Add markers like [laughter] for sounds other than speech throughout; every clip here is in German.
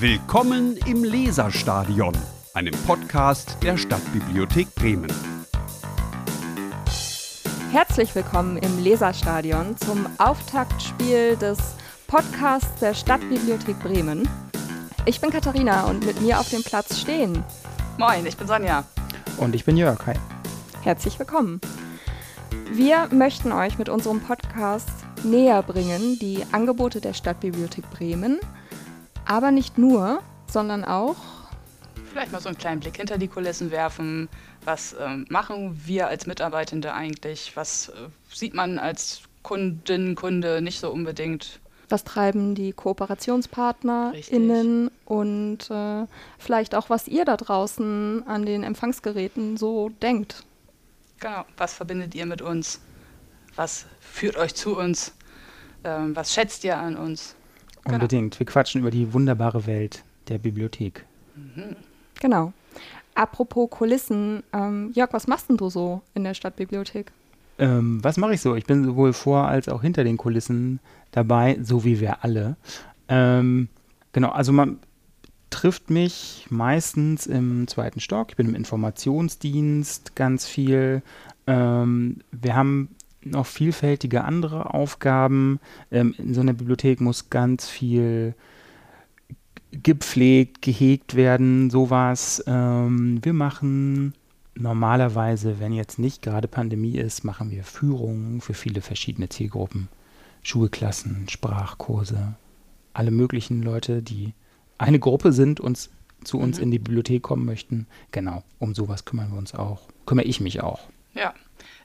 Willkommen im Leserstadion, einem Podcast der Stadtbibliothek Bremen. Herzlich willkommen im Leserstadion zum Auftaktspiel des Podcasts der Stadtbibliothek Bremen. Ich bin Katharina und mit mir auf dem Platz stehen. Moin, ich bin Sonja. Und ich bin Jörg. Hi. Herzlich willkommen. Wir möchten euch mit unserem Podcast näher bringen die Angebote der Stadtbibliothek Bremen, aber nicht nur, sondern auch vielleicht mal so einen kleinen Blick hinter die Kulissen werfen. Was äh, machen wir als Mitarbeitende eigentlich? Was äh, sieht man als Kundin, Kunde nicht so unbedingt? Was treiben die KooperationspartnerInnen und äh, vielleicht auch, was ihr da draußen an den Empfangsgeräten so denkt? Genau, was verbindet ihr mit uns? Was führt euch zu uns? Ähm, was schätzt ihr an uns? Genau. Unbedingt. Wir quatschen über die wunderbare Welt der Bibliothek. Mhm. Genau. Apropos Kulissen, ähm, Jörg, was machst denn du so in der Stadtbibliothek? Ähm, was mache ich so? Ich bin sowohl vor als auch hinter den Kulissen dabei, so wie wir alle. Ähm, genau, also man trifft mich meistens im zweiten Stock. Ich bin im Informationsdienst ganz viel. Ähm, wir haben noch vielfältige andere Aufgaben. Ähm, in so einer Bibliothek muss ganz viel gepflegt, gehegt werden, sowas. Ähm, wir machen normalerweise, wenn jetzt nicht gerade Pandemie ist, machen wir Führungen für viele verschiedene Zielgruppen. Schulklassen, Sprachkurse, alle möglichen Leute, die eine Gruppe sind, uns zu uns mhm. in die Bibliothek kommen möchten. Genau, um sowas kümmern wir uns auch. Kümmere ich mich auch. Ja,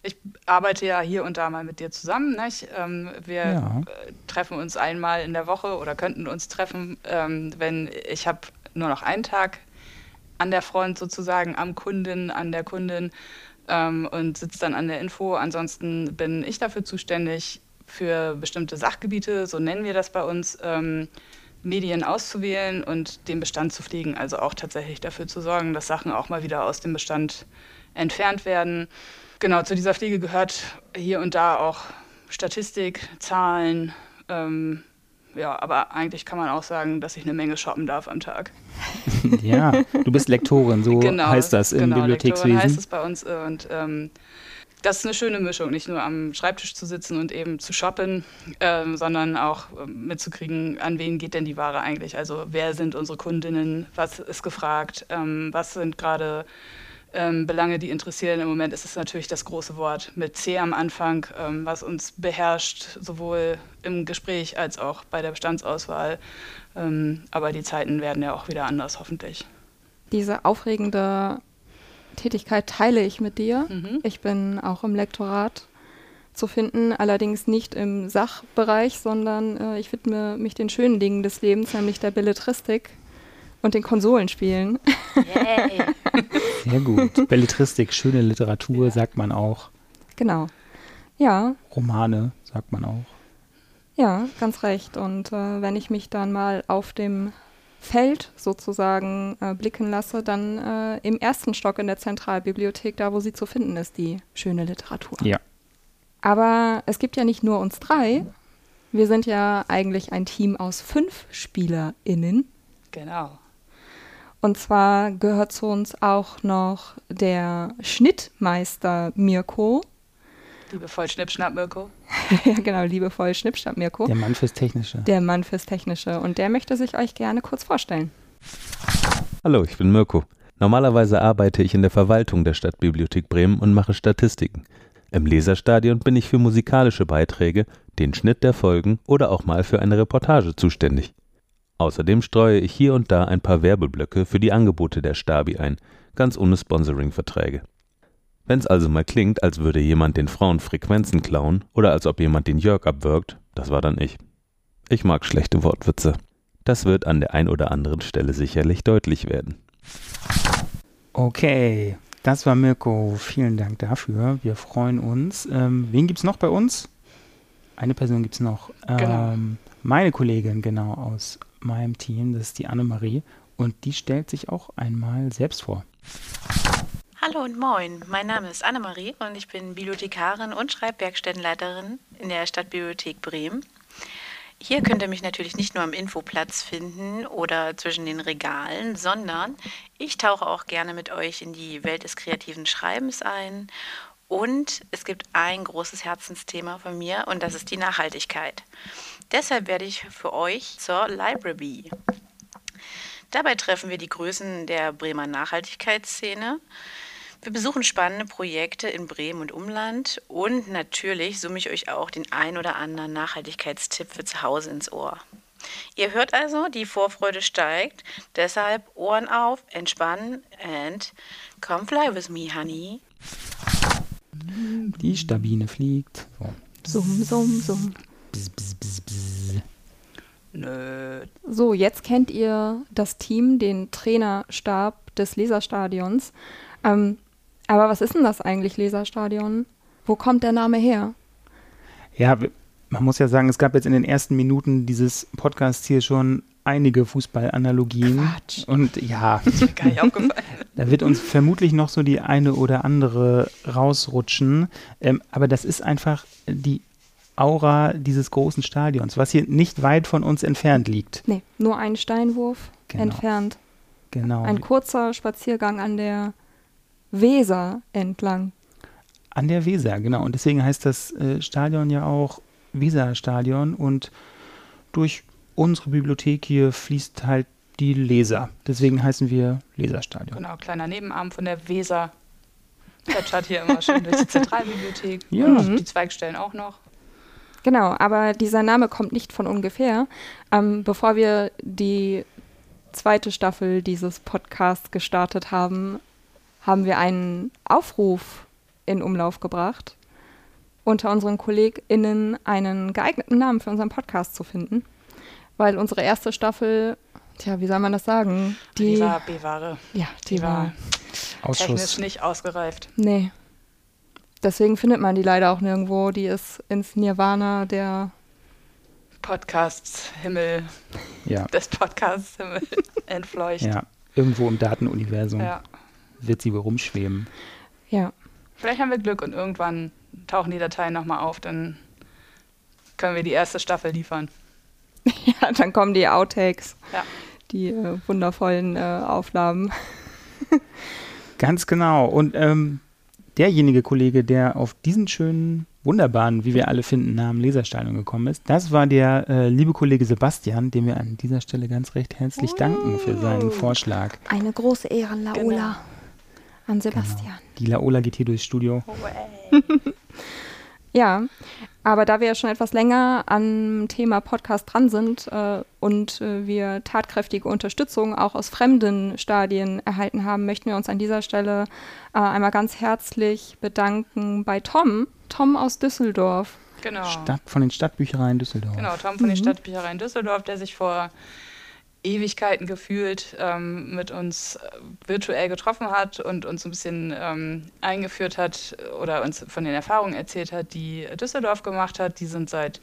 ich arbeite ja hier und da mal mit dir zusammen. Ähm, wir ja. äh, treffen uns einmal in der Woche oder könnten uns treffen, ähm, wenn ich habe nur noch einen Tag an der Front sozusagen, am Kunden, an der Kundin ähm, und sitze dann an der Info. Ansonsten bin ich dafür zuständig, für bestimmte Sachgebiete, so nennen wir das bei uns, ähm, Medien auszuwählen und den Bestand zu pflegen. Also auch tatsächlich dafür zu sorgen, dass Sachen auch mal wieder aus dem Bestand entfernt werden. Genau, zu dieser Pflege gehört hier und da auch Statistik, Zahlen. Ähm, ja, aber eigentlich kann man auch sagen, dass ich eine Menge shoppen darf am Tag. [laughs] ja, du bist Lektorin, so genau, heißt das im genau, Bibliothekswesen. Lektorin heißt es bei uns und ähm, das ist eine schöne Mischung, nicht nur am Schreibtisch zu sitzen und eben zu shoppen, ähm, sondern auch ähm, mitzukriegen, an wen geht denn die Ware eigentlich? Also wer sind unsere Kundinnen? Was ist gefragt? Ähm, was sind gerade ähm, Belange, die interessieren? Im Moment ist es natürlich das große Wort mit C am Anfang, ähm, was uns beherrscht, sowohl im Gespräch als auch bei der Bestandsauswahl. Ähm, aber die Zeiten werden ja auch wieder anders, hoffentlich. Diese aufregende Tätigkeit teile ich mit dir. Mhm. Ich bin auch im Lektorat zu finden, allerdings nicht im Sachbereich, sondern äh, ich widme mich den schönen Dingen des Lebens, nämlich der Belletristik und den Konsolenspielen. Yay. [laughs] Sehr gut. [laughs] Belletristik, schöne Literatur, ja. sagt man auch. Genau. Ja. Romane, sagt man auch. Ja, ganz recht. Und äh, wenn ich mich dann mal auf dem Feld sozusagen äh, blicken lasse, dann äh, im ersten Stock in der Zentralbibliothek, da wo sie zu finden ist, die schöne Literatur. Ja. Aber es gibt ja nicht nur uns drei. Wir sind ja eigentlich ein Team aus fünf SpielerInnen. Genau. Und zwar gehört zu uns auch noch der Schnittmeister Mirko. Liebevoll Schnippschnapp Mirko. [laughs] ja, genau, liebevoll Schnippschnapp Mirko. Der Mann fürs Technische. Der Mann fürs Technische. Und der möchte sich euch gerne kurz vorstellen. Hallo, ich bin Mirko. Normalerweise arbeite ich in der Verwaltung der Stadtbibliothek Bremen und mache Statistiken. Im Leserstadion bin ich für musikalische Beiträge, den Schnitt der Folgen oder auch mal für eine Reportage zuständig. Außerdem streue ich hier und da ein paar Werbeblöcke für die Angebote der Stabi ein, ganz ohne Sponsoring-Verträge. Wenn's also mal klingt, als würde jemand den Frauen Frequenzen klauen oder als ob jemand den Jörg abwirkt, das war dann ich. Ich mag schlechte Wortwitze. Das wird an der ein oder anderen Stelle sicherlich deutlich werden. Okay, das war Mirko. Vielen Dank dafür. Wir freuen uns. Ähm, wen gibt es noch bei uns? Eine Person gibt es noch. Genau. Ähm, meine Kollegin, genau, aus meinem Team. Das ist die Annemarie. Und die stellt sich auch einmal selbst vor. Hallo und moin, mein Name ist Annemarie und ich bin Bibliothekarin und Schreibwerkstättenleiterin in der Stadtbibliothek Bremen. Hier könnt ihr mich natürlich nicht nur am Infoplatz finden oder zwischen den Regalen, sondern ich tauche auch gerne mit euch in die Welt des kreativen Schreibens ein. Und es gibt ein großes Herzensthema von mir und das ist die Nachhaltigkeit. Deshalb werde ich für euch zur Library. Dabei treffen wir die Größen der Bremer Nachhaltigkeitsszene. Wir besuchen spannende Projekte in Bremen und Umland und natürlich summe ich euch auch den ein oder anderen Nachhaltigkeitstipp für zu Hause ins Ohr. Ihr hört also, die Vorfreude steigt, deshalb Ohren auf, entspannen and come fly with me, honey. Die Stabine fliegt. So. Summ, summ, summ. Bzz, bzz, bzz, bzz. Nö. So, jetzt kennt ihr das Team, den Trainerstab des Leserstadions. Ähm, aber was ist denn das eigentlich, Leserstadion? Wo kommt der Name her? Ja, man muss ja sagen, es gab jetzt in den ersten Minuten dieses Podcasts hier schon einige Fußballanalogien. Quatsch. Und ja, [laughs] gar nicht aufgefallen. [laughs] da wird uns vermutlich noch so die eine oder andere rausrutschen. Ähm, aber das ist einfach die Aura dieses großen Stadions, was hier nicht weit von uns entfernt liegt. Nee, nur ein Steinwurf genau. entfernt. Genau. Ein kurzer Spaziergang an der Weser entlang. An der Weser, genau. Und deswegen heißt das äh, Stadion ja auch Weserstadion. Und durch unsere Bibliothek hier fließt halt die Leser. Deswegen heißen wir Leserstadion. Genau, kleiner Nebenarm von der Weser. Plätschert hier immer schön durch die [laughs] Zentralbibliothek. Ja. Und die Zweigstellen auch noch. Genau, aber dieser Name kommt nicht von ungefähr. Ähm, bevor wir die zweite Staffel dieses Podcasts gestartet haben, haben wir einen Aufruf in Umlauf gebracht, unter unseren KollegInnen einen geeigneten Namen für unseren Podcast zu finden. Weil unsere erste Staffel, tja, wie soll man das sagen? Die, die war B-Ware. Ja, die, die war, war technisch nicht ausgereift. Nee. Deswegen findet man die leider auch nirgendwo. Die ist ins Nirvana der Podcasts Himmel ja. des Podcasts Himmel [laughs] entfleucht. Ja, irgendwo im Datenuniversum. Ja wird sie wohl rumschweben. Ja. Vielleicht haben wir Glück und irgendwann tauchen die Dateien nochmal auf, dann können wir die erste Staffel liefern. [laughs] ja, dann kommen die Outtakes. Ja. Die äh, wundervollen äh, Aufnahmen. [laughs] Ganz genau. Und ähm, derjenige Kollege, der auf diesen schönen, wunderbaren, wie wir alle finden, Namen Leserstadion gekommen ist, das war der äh, liebe Kollege Sebastian, dem wir an dieser Stelle ganz recht herzlich danken für seinen Vorschlag. Eine große Ehre, Laola. Genau an Sebastian. Genau. Die Laola geht hier durchs Studio. [laughs] [laughs] ja, aber da wir ja schon etwas länger am Thema Podcast dran sind äh, und äh, wir tatkräftige Unterstützung auch aus fremden Stadien erhalten haben, möchten wir uns an dieser Stelle äh, einmal ganz herzlich bedanken bei Tom, Tom aus Düsseldorf. Genau. Stadt, von den Stadtbüchereien Düsseldorf. Genau, Tom von mhm. den Stadtbüchereien Düsseldorf, der sich vor Ewigkeiten gefühlt ähm, mit uns äh, virtuell getroffen hat und uns ein bisschen ähm, eingeführt hat oder uns von den Erfahrungen erzählt hat, die Düsseldorf gemacht hat. Die sind seit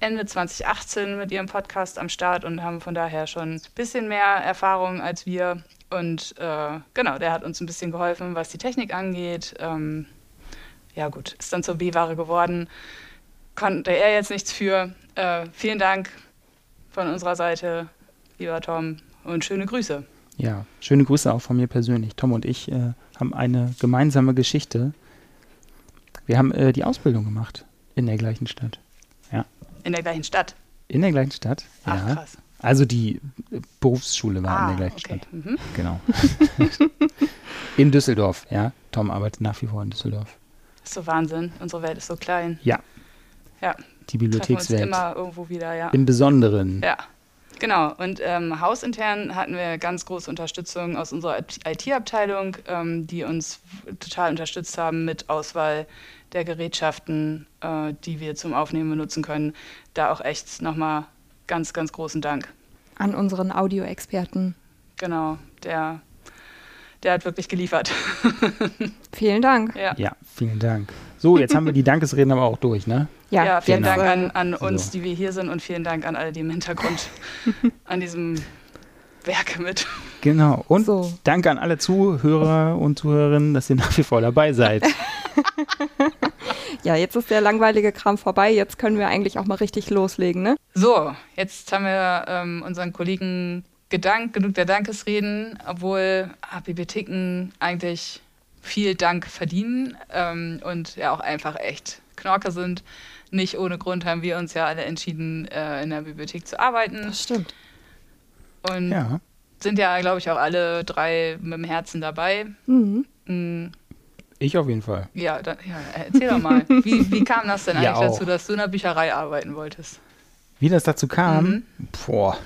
Ende 2018 mit ihrem Podcast am Start und haben von daher schon ein bisschen mehr Erfahrung als wir. Und äh, genau, der hat uns ein bisschen geholfen, was die Technik angeht. Ähm, ja gut, ist dann zur B-Ware geworden. Konnte er jetzt nichts für. Äh, vielen Dank von unserer Seite lieber Tom, und schöne Grüße. Ja, schöne Grüße auch von mir persönlich. Tom und ich äh, haben eine gemeinsame Geschichte. Wir haben äh, die Ausbildung gemacht in der gleichen Stadt. Ja. In der gleichen Stadt? In der gleichen Stadt, Ach, ja. krass. Also die äh, Berufsschule war ah, in der gleichen okay. Stadt. Mhm. Genau. [laughs] in Düsseldorf, ja. Tom arbeitet nach wie vor in Düsseldorf. Das ist so Wahnsinn. Unsere Welt ist so klein. Ja. Ja. Die Bibliothekswelt. Treffen uns immer irgendwo wieder, ja. Im Besonderen. Ja. Genau, und ähm, hausintern hatten wir ganz große Unterstützung aus unserer IT-Abteilung, ähm, die uns total unterstützt haben mit Auswahl der Gerätschaften, äh, die wir zum Aufnehmen benutzen können. Da auch echt nochmal ganz, ganz großen Dank. An unseren Audioexperten. Genau, der, der hat wirklich geliefert. [laughs] Vielen Dank. Ja. ja, vielen Dank. So, jetzt haben wir die [laughs] Dankesreden aber auch durch, ne? Ja, ja vielen genau. Dank an, an uns, so. die wir hier sind und vielen Dank an alle, die im Hintergrund [laughs] an diesem Werke mit. Genau. Und so. danke an alle Zuhörer und Zuhörerinnen, dass ihr nach wie vor dabei seid. [laughs] Ja, jetzt ist der langweilige Kram vorbei. Jetzt können wir eigentlich auch mal richtig loslegen, ne? So, jetzt haben wir ähm, unseren Kollegen gedankt, genug der Dankesreden, obwohl Bibliotheken eigentlich viel Dank verdienen ähm, und ja auch einfach echt Knorke sind. Nicht ohne Grund haben wir uns ja alle entschieden, äh, in der Bibliothek zu arbeiten. Das stimmt. Und ja. sind ja, glaube ich, auch alle drei mit dem Herzen dabei. Mhm. Mhm. Ich auf jeden Fall. Ja, da, ja erzähl doch mal. [laughs] wie, wie kam das denn ja eigentlich auch. dazu, dass du in der Bücherei arbeiten wolltest? Wie das dazu kam? Mhm. Boah.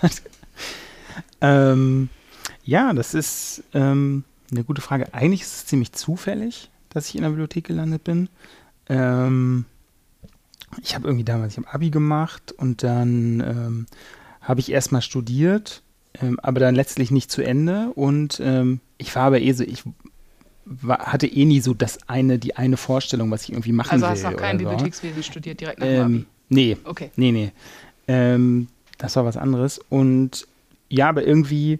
[laughs] ähm, ja, das ist ähm, eine gute Frage. Eigentlich ist es ziemlich zufällig, dass ich in der Bibliothek gelandet bin. Ähm, ich habe irgendwie damals, ich habe Abi gemacht und dann ähm, habe ich erstmal studiert, ähm, aber dann letztlich nicht zu Ende und ähm, ich war aber eh so, ich war, hatte eh nie so das eine, die eine Vorstellung, was ich irgendwie machen also will. Also hast du auch kein so. Bibliothekswesen studiert direkt nach dem Abi? Nee. Okay. Nee, nee. Ähm, das war was anderes und ja, aber irgendwie,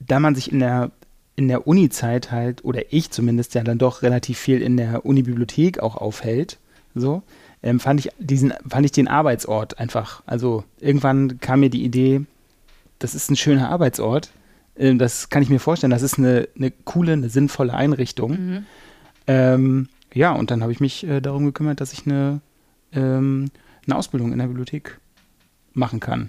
da man sich in der in der Uni-Zeit halt, oder ich zumindest ja dann doch relativ viel in der Uni-Bibliothek auch aufhält, so, ähm, fand ich diesen, fand ich den Arbeitsort einfach. Also irgendwann kam mir die Idee, das ist ein schöner Arbeitsort. Ähm, das kann ich mir vorstellen. Das ist eine, eine coole, eine sinnvolle Einrichtung. Mhm. Ähm, ja, und dann habe ich mich äh, darum gekümmert, dass ich eine, ähm, eine Ausbildung in der Bibliothek machen kann.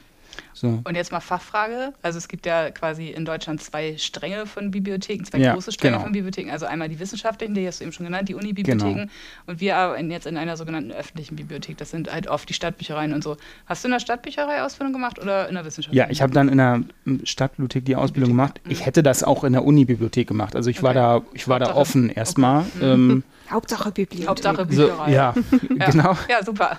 So. Und jetzt mal Fachfrage. Also es gibt ja quasi in Deutschland zwei Stränge von Bibliotheken, zwei ja, große Stränge genau. von Bibliotheken. Also einmal die wissenschaftlichen, die hast du eben schon genannt, die Uni-Bibliotheken. Genau. Und wir arbeiten jetzt in einer sogenannten öffentlichen Bibliothek. Das sind halt oft die Stadtbüchereien und so. Hast du in der Stadtbücherei Ausbildung gemacht oder in der Wissenschaft? Ja, ich habe dann in der Stadtbibliothek die Ausbildung Bibliothek. gemacht. Ich hätte das auch in der Uni-Bibliothek gemacht. Also ich okay. war da, ich war da offen erstmal. Okay. Ähm, [laughs] Hauptsache Bibliothek. Hauptsache Bücherei. So, ja, [laughs] ja, genau. Ja, super.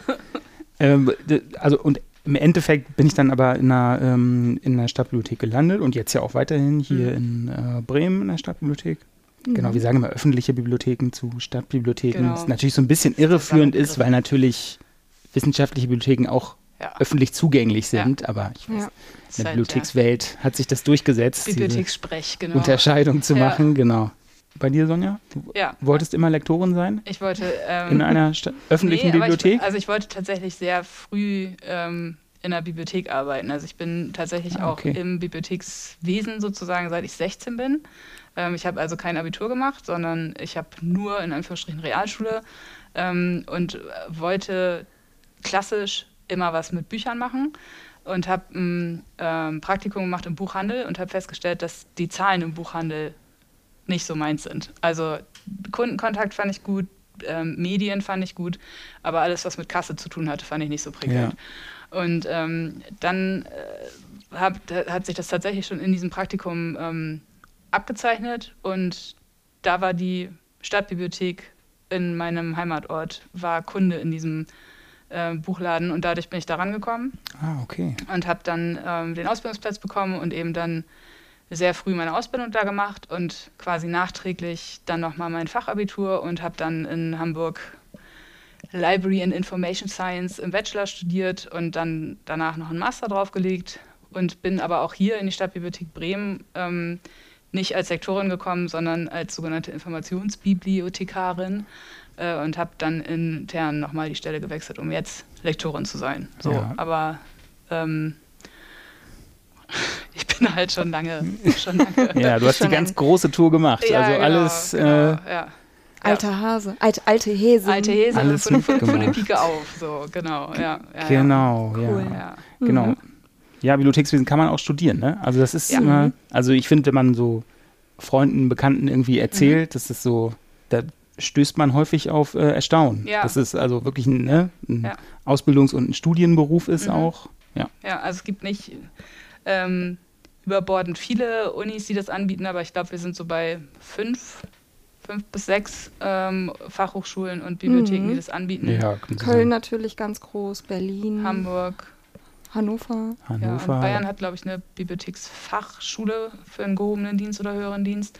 Ähm, also und im Endeffekt bin ich dann aber in einer, ähm, in einer Stadtbibliothek gelandet und jetzt ja auch weiterhin hier mhm. in äh, Bremen in der Stadtbibliothek. Mhm. Genau, wir sagen immer öffentliche Bibliotheken zu Stadtbibliotheken. Genau. Das natürlich so ein bisschen irreführend ist, weil natürlich wissenschaftliche Bibliotheken auch ja. öffentlich zugänglich sind, ja. aber ich weiß, ja. in der Bibliothekswelt hat sich das durchgesetzt, Bibliothekssprech, genau. Unterscheidung zu machen, genau. Bei dir, Sonja? Du ja. wolltest immer Lektorin sein? Ich wollte. Ähm, in einer [laughs] öffentlichen nee, Bibliothek? Ich, also, ich wollte tatsächlich sehr früh ähm, in der Bibliothek arbeiten. Also, ich bin tatsächlich ah, okay. auch im Bibliothekswesen sozusagen, seit ich 16 bin. Ähm, ich habe also kein Abitur gemacht, sondern ich habe nur in Anführungsstrichen Realschule ähm, und wollte klassisch immer was mit Büchern machen und habe ein ähm, Praktikum gemacht im Buchhandel und habe festgestellt, dass die Zahlen im Buchhandel nicht so meins sind. Also Kundenkontakt fand ich gut, ähm, Medien fand ich gut, aber alles, was mit Kasse zu tun hatte, fand ich nicht so prägend. Ja. Und ähm, dann äh, hab, hat sich das tatsächlich schon in diesem Praktikum ähm, abgezeichnet und da war die Stadtbibliothek in meinem Heimatort, war Kunde in diesem äh, Buchladen und dadurch bin ich da rangekommen. Ah, okay. Und habe dann ähm, den Ausbildungsplatz bekommen und eben dann sehr früh meine Ausbildung da gemacht und quasi nachträglich dann nochmal mein Fachabitur und habe dann in Hamburg Library and Information Science im Bachelor studiert und dann danach noch einen Master draufgelegt und bin aber auch hier in die Stadtbibliothek Bremen ähm, nicht als Lektorin gekommen, sondern als sogenannte Informationsbibliothekarin äh, und habe dann intern nochmal die Stelle gewechselt, um jetzt Lektorin zu sein. So, ja. aber ähm, ich bin halt schon lange. Schon lange [laughs] ja, du hast die ganz große Tour gemacht. Ja, also genau, alles. Genau, äh, ja. Alter Hase, alte, alte Häse. Alte Häse, alles von, von, von der Pike auf, so, genau, ja. ja genau, cool. ja. Genau. Mhm. Ja, Bibliothekswesen kann man auch studieren, ne? Also das ist immer, also ich finde, wenn man so Freunden, Bekannten irgendwie erzählt, mhm. das ist so, da stößt man häufig auf äh, Erstaunen. Ja. Das ist also wirklich ein, ne, ein Ausbildungs- und ein Studienberuf ist mhm. auch. Ja. ja, also es gibt nicht ähm, überbordend viele Unis, die das anbieten, aber ich glaube, wir sind so bei fünf, fünf bis sechs ähm, Fachhochschulen und Bibliotheken, mhm. die das anbieten. Ja, Köln natürlich ganz groß, Berlin, Hamburg. Hannover. Hannover. Ja, Bayern hat, glaube ich, eine Bibliotheksfachschule für einen gehobenen Dienst oder höheren Dienst.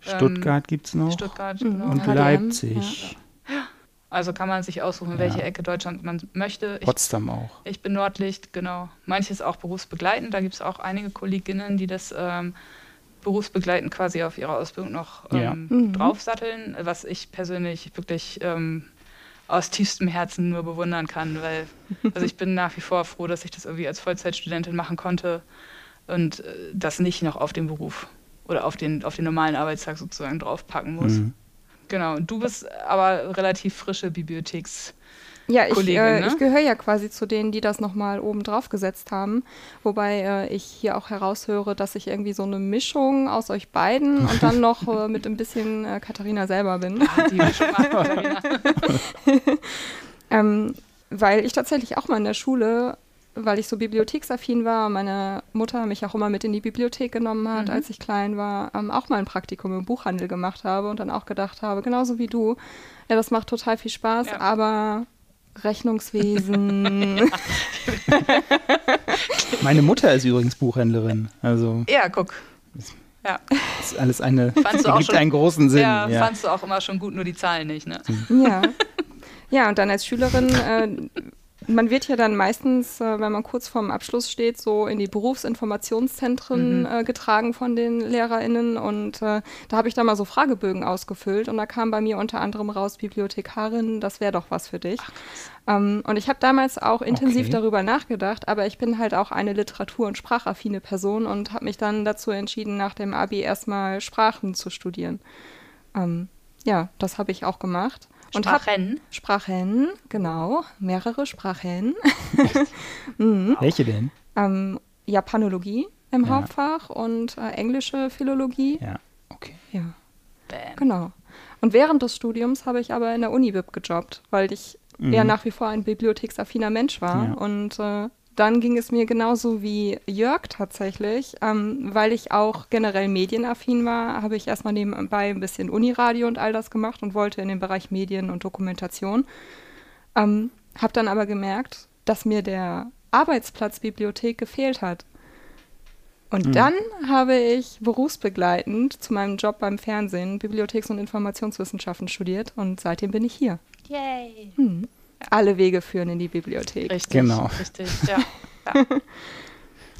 Stuttgart ähm, gibt es noch. Stuttgart, mhm. genau. Und HDM, Leipzig. Ja. Also kann man sich aussuchen, in welche ja. Ecke Deutschland man möchte. Ich, Potsdam auch. Ich bin Nordlicht, genau. Manches auch berufsbegleitend. Da gibt es auch einige Kolleginnen, die das ähm, berufsbegleitend quasi auf ihre Ausbildung noch ähm, ja. mhm. draufsatteln, was ich persönlich wirklich ähm, aus tiefstem Herzen nur bewundern kann, weil also ich bin nach wie vor froh, dass ich das irgendwie als Vollzeitstudentin machen konnte und äh, das nicht noch auf den Beruf oder auf den, auf den normalen Arbeitstag sozusagen draufpacken muss. Mhm. Genau, und du bist aber relativ frische Bibliotheks- ja, ich, äh, ne? ich gehöre ja quasi zu denen, die das nochmal oben drauf gesetzt haben. Wobei äh, ich hier auch heraushöre, dass ich irgendwie so eine Mischung aus euch beiden und dann noch äh, mit ein bisschen äh, Katharina selber bin. Ah, die Mischung macht Katharina. [laughs] ähm, weil ich tatsächlich auch mal in der Schule weil ich so bibliotheksaffin war, meine Mutter mich auch immer mit in die Bibliothek genommen hat, mhm. als ich klein war, ähm, auch mal ein Praktikum im Buchhandel gemacht habe und dann auch gedacht habe, genauso wie du, ja, das macht total viel Spaß, ja. aber Rechnungswesen. [laughs] meine Mutter ist übrigens Buchhändlerin, also. Ja, guck. Ja. Das ist alles eine, fandst du [laughs] auch gibt schon, einen großen Sinn. Ja, ja, fandst du auch immer schon gut, nur die Zahlen nicht, ne? Ja. Ja, und dann als Schülerin äh, man wird ja dann meistens, äh, wenn man kurz vorm Abschluss steht, so in die Berufsinformationszentren mhm. äh, getragen von den LehrerInnen. Und äh, da habe ich da mal so Fragebögen ausgefüllt und da kam bei mir unter anderem raus, Bibliothekarin, das wäre doch was für dich. Ähm, und ich habe damals auch intensiv okay. darüber nachgedacht, aber ich bin halt auch eine literatur- und sprachaffine Person und habe mich dann dazu entschieden, nach dem Abi erstmal Sprachen zu studieren. Ähm, ja, das habe ich auch gemacht. Und Sprachen. Hab, Sprachen, genau. Mehrere Sprachen. [laughs] mhm. Welche denn? Ähm, Japanologie im ja. Hauptfach und äh, englische Philologie. Ja, okay. Ja. Bam. Genau. Und während des Studiums habe ich aber in der Unibib gejobbt, weil ich mhm. ja nach wie vor ein bibliotheksaffiner Mensch war. Ja. Und äh, dann ging es mir genauso wie Jörg tatsächlich, ähm, weil ich auch generell medienaffin war, habe ich erstmal nebenbei ein bisschen Uniradio und all das gemacht und wollte in den Bereich Medien und Dokumentation. Ähm, habe dann aber gemerkt, dass mir der Arbeitsplatz Bibliothek gefehlt hat. Und mhm. dann habe ich berufsbegleitend zu meinem Job beim Fernsehen Bibliotheks- und Informationswissenschaften studiert und seitdem bin ich hier. Yay! Hm. Alle Wege führen in die Bibliothek. Richtig, genau. richtig, ja. [laughs] Ja,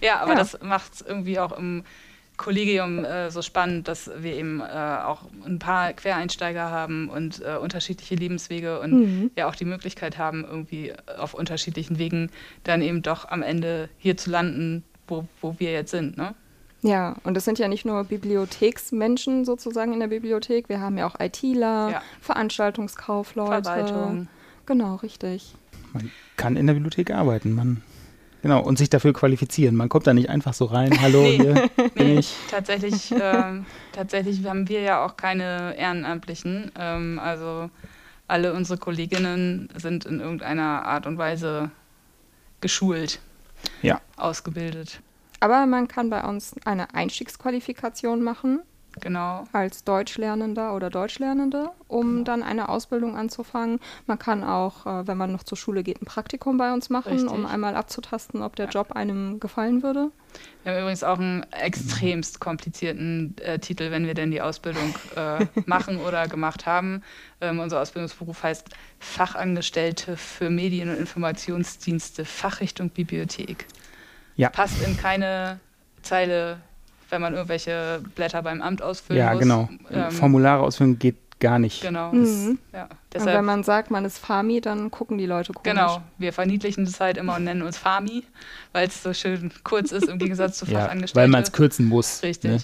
ja aber ja. das macht es irgendwie auch im Kollegium äh, so spannend, dass wir eben äh, auch ein paar Quereinsteiger haben und äh, unterschiedliche Lebenswege und mhm. ja auch die Möglichkeit haben, irgendwie auf unterschiedlichen Wegen dann eben doch am Ende hier zu landen, wo, wo wir jetzt sind. Ne? Ja, und es sind ja nicht nur Bibliotheksmenschen sozusagen in der Bibliothek, wir haben ja auch ITler, ja. Veranstaltungskaufleute. Verwaltung. Genau, richtig. Man kann in der Bibliothek arbeiten, man Genau, und sich dafür qualifizieren. Man kommt da nicht einfach so rein, [laughs] hallo, nee, hier bin nee, ich. Tatsächlich, [laughs] äh, tatsächlich haben wir ja auch keine Ehrenamtlichen. Ähm, also alle unsere Kolleginnen sind in irgendeiner Art und Weise geschult, ja. ausgebildet. Aber man kann bei uns eine Einstiegsqualifikation machen Genau. Als Deutschlernender oder Deutschlernende, um genau. dann eine Ausbildung anzufangen. Man kann auch, äh, wenn man noch zur Schule geht, ein Praktikum bei uns machen, Richtig. um einmal abzutasten, ob der ja. Job einem gefallen würde. Wir haben übrigens auch einen extremst komplizierten äh, Titel, wenn wir denn die Ausbildung äh, [laughs] machen oder gemacht haben. Ähm, unser Ausbildungsberuf heißt Fachangestellte für Medien- und Informationsdienste, Fachrichtung Bibliothek. Ja. Passt in keine Zeile wenn man irgendwelche Blätter beim Amt ausfüllen ja, muss. Ja, genau. Ähm, Formulare ausfüllen geht gar nicht. Genau. Mhm. Ja, deshalb, und wenn man sagt, man ist Fami, dann gucken die Leute komisch. Genau. Wir verniedlichen das halt immer und nennen uns Fami, weil es so schön kurz ist im Gegensatz zu Fachangestellten. [laughs] Ja, weil man es kürzen muss. Richtig. Ne?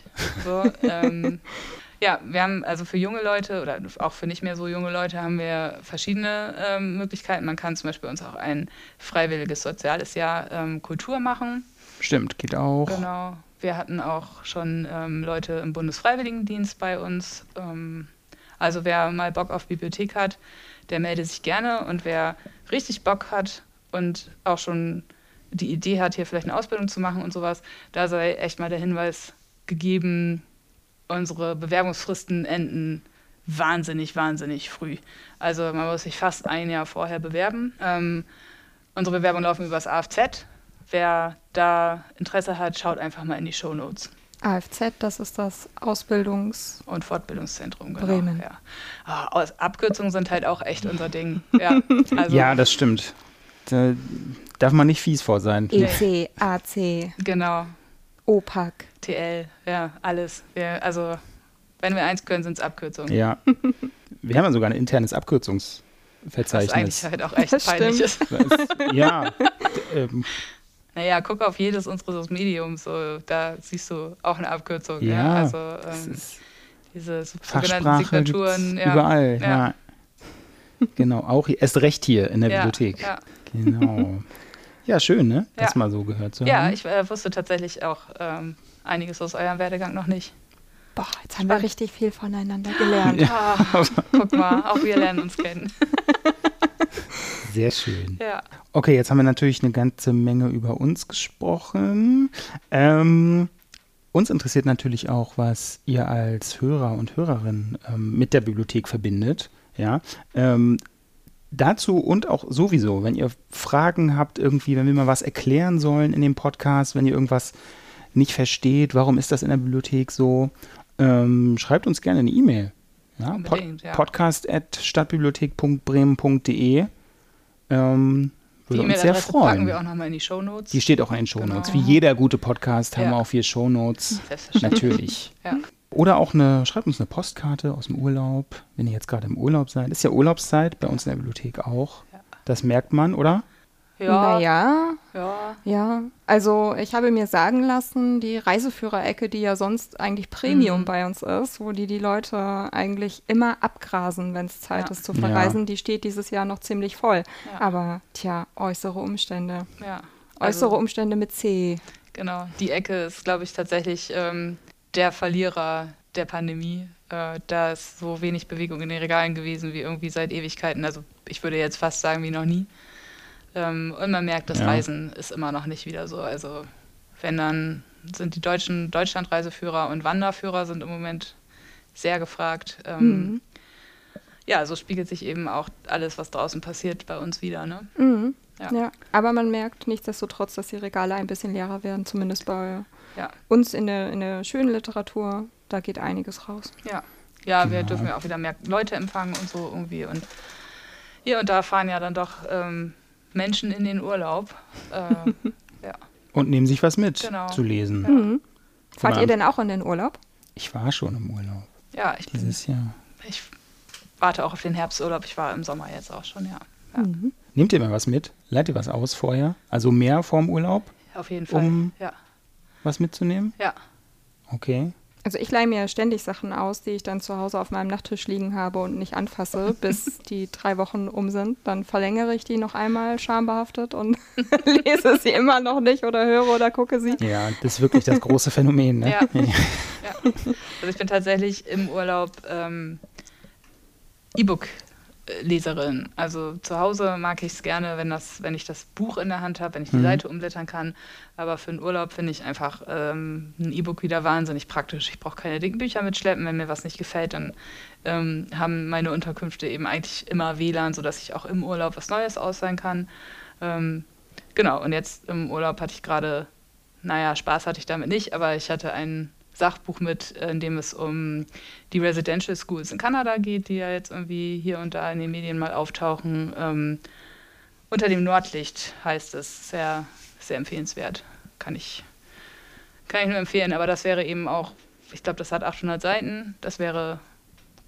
So, ähm, ja, wir haben also für junge Leute oder auch für nicht mehr so junge Leute haben wir verschiedene ähm, Möglichkeiten. Man kann zum Beispiel uns auch ein freiwilliges soziales Jahr ähm, Kultur machen. Stimmt, geht auch. Genau. Wir hatten auch schon ähm, Leute im Bundesfreiwilligendienst bei uns. Ähm, also wer mal Bock auf Bibliothek hat, der melde sich gerne. Und wer richtig Bock hat und auch schon die Idee hat, hier vielleicht eine Ausbildung zu machen und sowas, da sei echt mal der Hinweis gegeben, unsere Bewerbungsfristen enden wahnsinnig, wahnsinnig früh. Also man muss sich fast ein Jahr vorher bewerben. Ähm, unsere Bewerbungen laufen über das AFZ, wer da Interesse hat, schaut einfach mal in die Show Notes. AFZ, das ist das Ausbildungs- und Fortbildungszentrum, genau. Bremen. Ja. Ah, Abkürzungen sind halt auch echt unser Ding. Ja, [laughs] also ja das stimmt. Da darf man nicht fies vor sein. EC, AC. Genau. OPAC. TL, ja, alles. Wir, also, wenn wir eins können, sind es Abkürzungen. Ja. Wir haben ja sogar ein internes Abkürzungs- Verzeichnis. Was eigentlich halt auch echt peinlich ist. ja. [laughs] ähm. Naja, guck auf jedes unseres Mediums, so, da siehst du auch eine Abkürzung. Ja, ja also ähm, diese sogenannten Signaturen. Ja. Überall, ja. ja. genau, auch erst recht hier in der ja, Bibliothek. Ja. Genau. [laughs] Ja, schön, ne? Das mal so gehört zu haben. Ja, ich äh, wusste tatsächlich auch ähm, einiges aus eurem Werdegang noch nicht. Boah, jetzt haben wir richtig viel voneinander gelernt. [laughs] Ja. Ah, guck mal, auch wir lernen uns kennen. [laughs] Sehr schön. Ja. Okay, jetzt haben wir natürlich eine ganze Menge über uns gesprochen. Ähm, uns interessiert natürlich auch, was ihr als Hörer und Hörerin ähm, mit der Bibliothek verbindet. Ja. Ähm, dazu und auch sowieso, wenn ihr Fragen habt, irgendwie, wenn wir mal was erklären sollen in dem Podcast, wenn ihr irgendwas nicht versteht, warum ist das in der Bibliothek so, ähm, schreibt uns gerne eine E-Mail. Ja, Pod ja. Podcast at stadtbibliothek.bremen.de. Ähm, würde uns sehr freuen. packen wir auch nochmal in die Shownotes. Die steht auch in den Shownotes. Genau. Wie jeder gute Podcast haben ja. wir auch vier Shownotes. Natürlich. ja. Oder auch eine, schreibt uns eine Postkarte aus dem Urlaub, wenn ihr jetzt gerade im Urlaub seid. Ist ja Urlaubszeit, bei uns in der Bibliothek auch. Ja. Das merkt man, oder? Ja. Naja. Ja. Ja. Also ich habe mir sagen lassen, die Reiseführerecke, die ja sonst eigentlich Premium mhm. bei uns ist, wo die die Leute eigentlich immer abgrasen, wenn es Zeit ja. ist zu verreisen, ja. die steht dieses Jahr noch ziemlich voll. Ja. Aber tja, äußere Umstände. Ja. Also, äußere Umstände mit C. Genau. Die Ecke ist, glaube ich, tatsächlich ähm, der Verlierer der Pandemie. Äh, da ist so wenig Bewegung in den Regalen gewesen wie irgendwie seit Ewigkeiten. Also ich würde jetzt fast sagen wie noch nie. Ähm, und man merkt, das ja. Reisen ist immer noch nicht wieder so. Also wenn dann sind die deutschen Deutschlandreiseführer und Wanderführer sind im Moment sehr gefragt. Ähm, mhm. Ja, so spiegelt sich eben auch alles, was draußen passiert, bei uns wieder. Ne? Mhm. Ja. ja. aber man merkt nichtsdestotrotz, dass die Regale ein bisschen leerer werden, zumindest bei ja. uns in der, in der schönen Literatur. Da geht einiges raus. Ja, ja genau. wir dürfen ja auch wieder mehr Leute empfangen und so irgendwie. Und hier und da fahren ja dann doch ähm, Menschen in den Urlaub. Äh, [laughs] ja. Und nehmen sich was mit genau. zu lesen. Ja. Mhm. Fahrt ihr denn auch in den Urlaub? Ich war schon im Urlaub. Ja, ich Dieses bin, Jahr. Ich warte auch auf den Herbsturlaub. Ich war im Sommer jetzt auch schon, ja. ja. Mhm. Nehmt ihr mal was mit? Leitet ihr was aus vorher? Also mehr vorm Urlaub? Auf jeden Fall, um ja. was mitzunehmen? Ja. Okay. Also ich leihe mir ständig Sachen aus, die ich dann zu Hause auf meinem Nachttisch liegen habe und nicht anfasse, [laughs] bis die drei Wochen um sind. Dann verlängere ich die noch einmal schambehaftet und [laughs] lese sie immer noch nicht oder höre oder gucke sie. Ja, das ist wirklich das große [laughs] Phänomen. Ne? Ja. ja. Also ich bin tatsächlich im Urlaub ähm, E-Book Leserin. Also zu Hause mag ich es gerne, wenn, das, wenn ich das Buch in der Hand habe, wenn ich die mhm. Seite umblättern kann. Aber für einen Urlaub finde ich einfach ähm, ein E-Book wieder wahnsinnig praktisch. Ich brauche keine dicken Bücher mitschleppen. Wenn mir was nicht gefällt, dann ähm, haben meine Unterkünfte eben eigentlich immer WLAN, sodass ich auch im Urlaub was Neues ausleihen kann. Ähm, genau, und jetzt im Urlaub hatte ich gerade, naja, Spaß hatte ich damit nicht, aber ich hatte einen Sachbuch mit, in dem es um die Residential Schools in Kanada geht, die ja jetzt irgendwie hier und da in den Medien mal auftauchen. Ähm, unter dem Nordlicht heißt es, sehr, sehr empfehlenswert. Kann ich, kann ich nur empfehlen, aber das wäre eben auch, ich glaube, das hat 800 Seiten, das wäre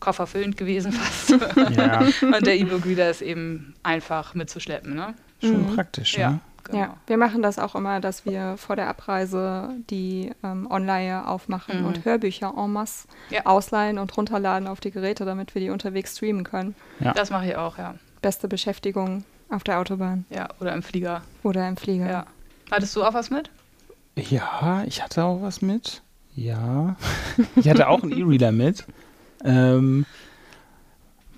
kofferfüllend gewesen [laughs] fast. Ja. und der E-Book-Reader ist eben einfach mitzuschleppen. Ne? Schon mhm. praktisch, ja. Ne? Genau. Ja, wir machen das auch immer, dass wir vor der Abreise die ähm, Online aufmachen mhm. und Hörbücher en masse ja. ausleihen und runterladen auf die Geräte, damit wir die unterwegs streamen können. Ja. Das mache ich auch, ja. Beste Beschäftigung auf der Autobahn. Ja, oder im Flieger. Oder im Flieger. Ja. Hattest du auch was mit? Ja, ich hatte auch was mit. Ja. [laughs] ich hatte auch einen E-Reader mit. Ähm,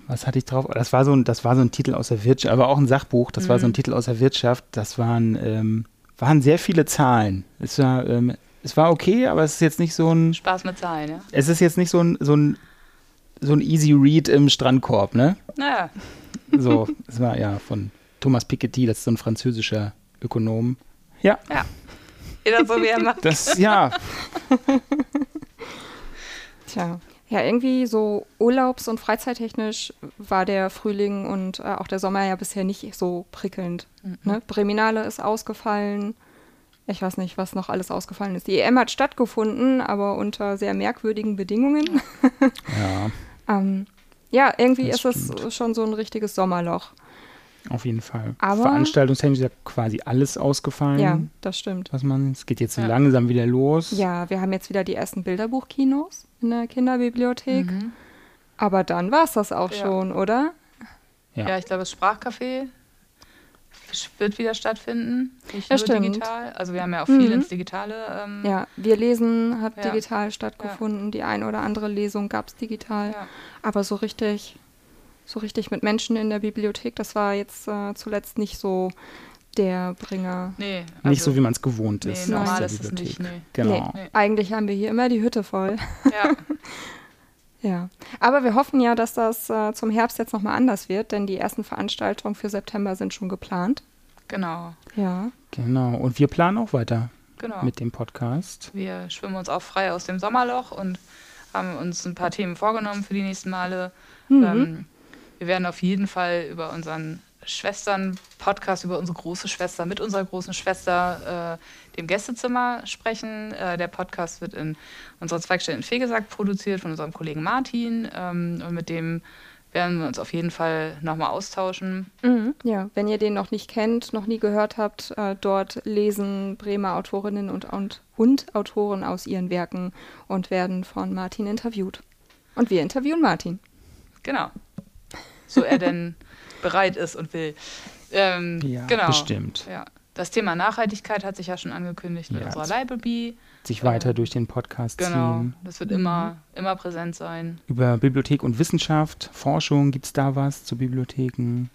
was hatte ich drauf? Das war so ein, das war so ein Titel aus der Wirtschaft, aber auch ein Sachbuch, das mhm. war so ein mhm. Titel aus der Wirtschaft. Das waren, ähm, waren sehr viele Zahlen. Es war, ähm, es war okay, aber es ist jetzt nicht so ein. Spaß mit Zahlen, ja. Es ist jetzt nicht so ein, so ein, so ein Easy Read im Strandkorb, ne? Naja. So, es war ja von Thomas Piketty, das ist so ein französischer Ökonom. Ja. Ja. Jeder so wie er macht. Das, ja. [laughs] Tja. Ja, irgendwie so urlaubs- und freizeittechnisch war der Frühling und äh, auch der Sommer ja bisher nicht so prickelnd. Mhm. Ne? Breminale ist ausgefallen. Ich weiß nicht, was noch alles ausgefallen ist. Die EM hat stattgefunden, aber unter sehr merkwürdigen Bedingungen. Ja. [laughs] ähm, ja, irgendwie das ist stimmt. es schon so ein richtiges Sommerloch. Auf jeden Fall. Aber Veranstaltungstechnisch ist ja quasi alles ausgefallen. Ja, das stimmt. Was man, es geht jetzt ja. langsam wieder los. Ja, wir haben jetzt wieder die ersten Bilderbuchkinos in der Kinderbibliothek. Mhm. Aber dann war es das auch ja. schon, oder? Ja. ja, ich glaube, das Sprachcafé wird wieder stattfinden. Nicht ja, nur stimmt. digital. Also wir haben ja auch viel mhm. ins Digitale. Ähm, ja, wir lesen hat ja. digital stattgefunden. Ja. Die ein oder andere Lesung gab es digital. Ja. Aber so richtig, so richtig mit Menschen in der Bibliothek, das war jetzt äh, zuletzt nicht so der Bringer. Nee, also nicht so, wie man es gewohnt ist. Nee, normal ist es nicht. Nee. Genau. Nee. Eigentlich haben wir hier immer die Hütte voll. Ja. [laughs] Ja, aber wir hoffen ja, dass das äh, zum Herbst jetzt nochmal anders wird, denn die ersten Veranstaltungen für September sind schon geplant. Genau. Ja. Genau. Und wir planen auch weiter genau. mit dem Podcast. Wir schwimmen uns auch frei aus dem Sommerloch und haben uns ein paar Themen vorgenommen für die nächsten Male. Mhm. Ähm, wir werden auf jeden Fall über unseren Schwestern-Podcast über unsere große Schwester mit unserer großen Schwester, äh, dem Gästezimmer, sprechen. Äh, der Podcast wird in unserer Zweigstelle in Fegesack produziert von unserem Kollegen Martin. Ähm, und mit dem werden wir uns auf jeden Fall nochmal austauschen. Mhm, ja, wenn ihr den noch nicht kennt, noch nie gehört habt, äh, dort lesen Bremer Autorinnen und, und, und Autoren aus ihren Werken und werden von Martin interviewt. Und wir interviewen Martin. Genau. So er denn bereit ist und will. Ähm, ja, genau. bestimmt. Ja. Das Thema Nachhaltigkeit hat sich ja schon angekündigt mit ja, unserer Library. Sich weiter ähm, durch den Podcast genau, ziehen. das wird immer, mhm. immer präsent sein. Über Bibliothek und Wissenschaft, Forschung, gibt es da was zu Bibliotheken?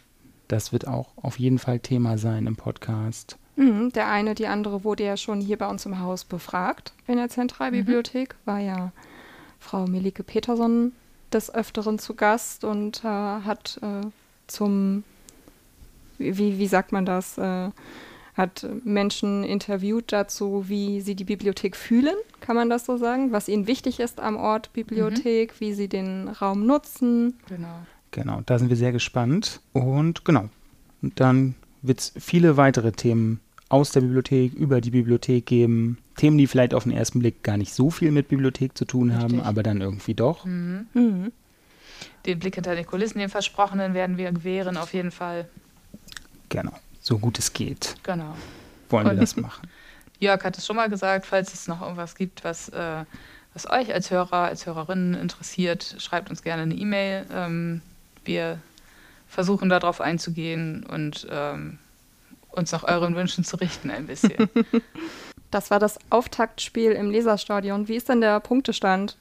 Das wird auch auf jeden Fall Thema sein im Podcast. Mhm, der eine, die andere wurde ja schon hier bei uns im Haus befragt in der Zentralbibliothek. Mhm. War ja Frau Melike Peterson des Öfteren zu Gast und äh, hat äh, zum, wie, wie sagt man das, äh, hat Menschen interviewt dazu, wie sie die Bibliothek fühlen, kann man das so sagen, was ihnen wichtig ist am Ort Bibliothek, mhm. wie sie den Raum nutzen. Genau. Genau, da sind wir sehr gespannt. Und genau, und dann wird es viele weitere Themen aus der Bibliothek, über die Bibliothek geben. Themen, die vielleicht auf den ersten Blick gar nicht so viel mit Bibliothek zu tun Richtig. haben, aber dann irgendwie doch. Mhm. Mhm den Blick hinter den Kulissen, den Versprochenen, werden wir gewähren, auf jeden Fall. Genau, so gut es geht. Genau. Wollen wir das machen. [laughs] Jörg hat es schon mal gesagt, falls es noch irgendwas gibt, was, äh, was euch als Hörer, als Hörerinnen interessiert, schreibt uns gerne eine E-Mail. Ähm, wir versuchen darauf einzugehen und ähm, uns nach euren Wünschen zu richten ein bisschen. [laughs] Das war das Auftaktspiel im Leserstadion. Wie ist denn der Punktestand?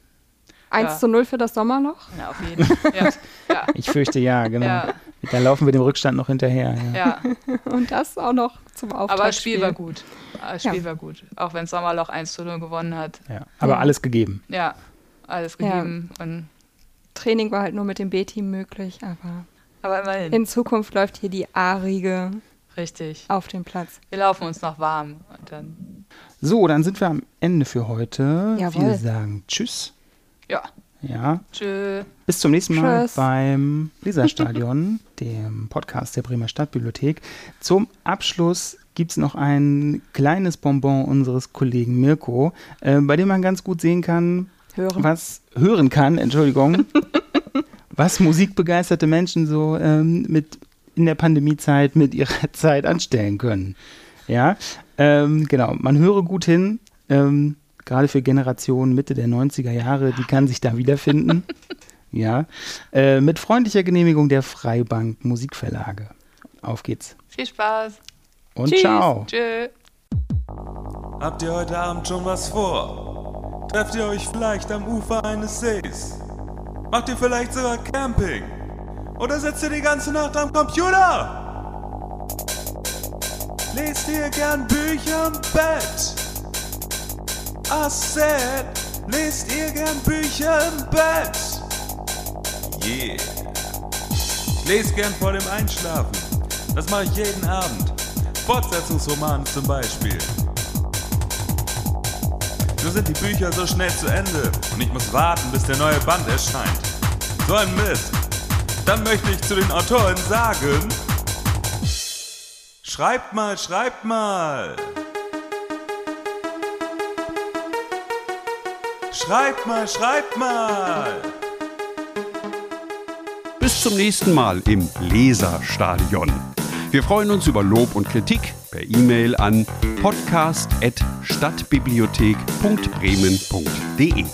1 ja. zu 0 für das Sommerloch? Ja, auf jeden Fall. Ja. ja. [laughs] Ich fürchte ja, genau. Ja. Dann laufen wir dem Rückstand noch hinterher. Ja. [laughs] Und das auch noch zum Auftakt. Aber das Spiel war gut. Das Spiel war gut. Auch wenn Sommerloch 1 zu 0 gewonnen hat. Ja. Aber alles gegeben. Ja, alles gegeben. Und Training war halt nur mit dem B-Team möglich, aber, aber immerhin. in Zukunft läuft hier die A-Riege Richtig. auf dem Platz. Wir laufen uns noch warm. Dann so, dann sind wir am Ende für heute. Jawohl. Wir sagen Tschüss. Ja. Ja. Tschö. Bis zum nächsten Mal Tschüss. beim [laughs] Leserstadion, dem Podcast der Bremer Stadtbibliothek. Zum Abschluss gibt es noch ein kleines Bonbon unseres Kollegen Mirko, äh, bei dem man ganz gut sehen kann, hören. was hören kann, Entschuldigung, [laughs] was musikbegeisterte Menschen so ähm, mit in der Pandemiezeit mit ihrer [laughs] Zeit anstellen können. Ja, ähm, genau. Man höre gut hin. Ähm, gerade für Generationen Mitte der 90er Jahre, die kann sich da wiederfinden. [laughs] ja. Äh, mit freundlicher Genehmigung der Freibank Musikverlage. Auf geht's. Viel Spaß. Und Tschüss. ciao. Tschö. Habt ihr heute Abend schon was vor? Trefft ihr euch vielleicht am Ufer eines Sees? Macht ihr vielleicht sogar Camping? Oder sitzt ihr die ganze Nacht am Computer? Lest ihr gern Bücher im Bett? I said, lest ihr gern Bücher im Bett? Yeah. Lese gern vor dem Einschlafen. Das mache ich jeden Abend. Fortsetzungsromane zum Beispiel. Nur sind die Bücher so schnell zu Ende und ich muss warten, bis der neue Band erscheint. So ein Mist. Dann möchte ich zu den Autoren sagen, schreibt mal, schreibt mal. Schreibt mal, schreibt mal! Bis zum nächsten Mal im Leserstadion. Wir freuen uns über Lob und Kritik per E-Mail an podcast.stadtbibliothek.bremen.de.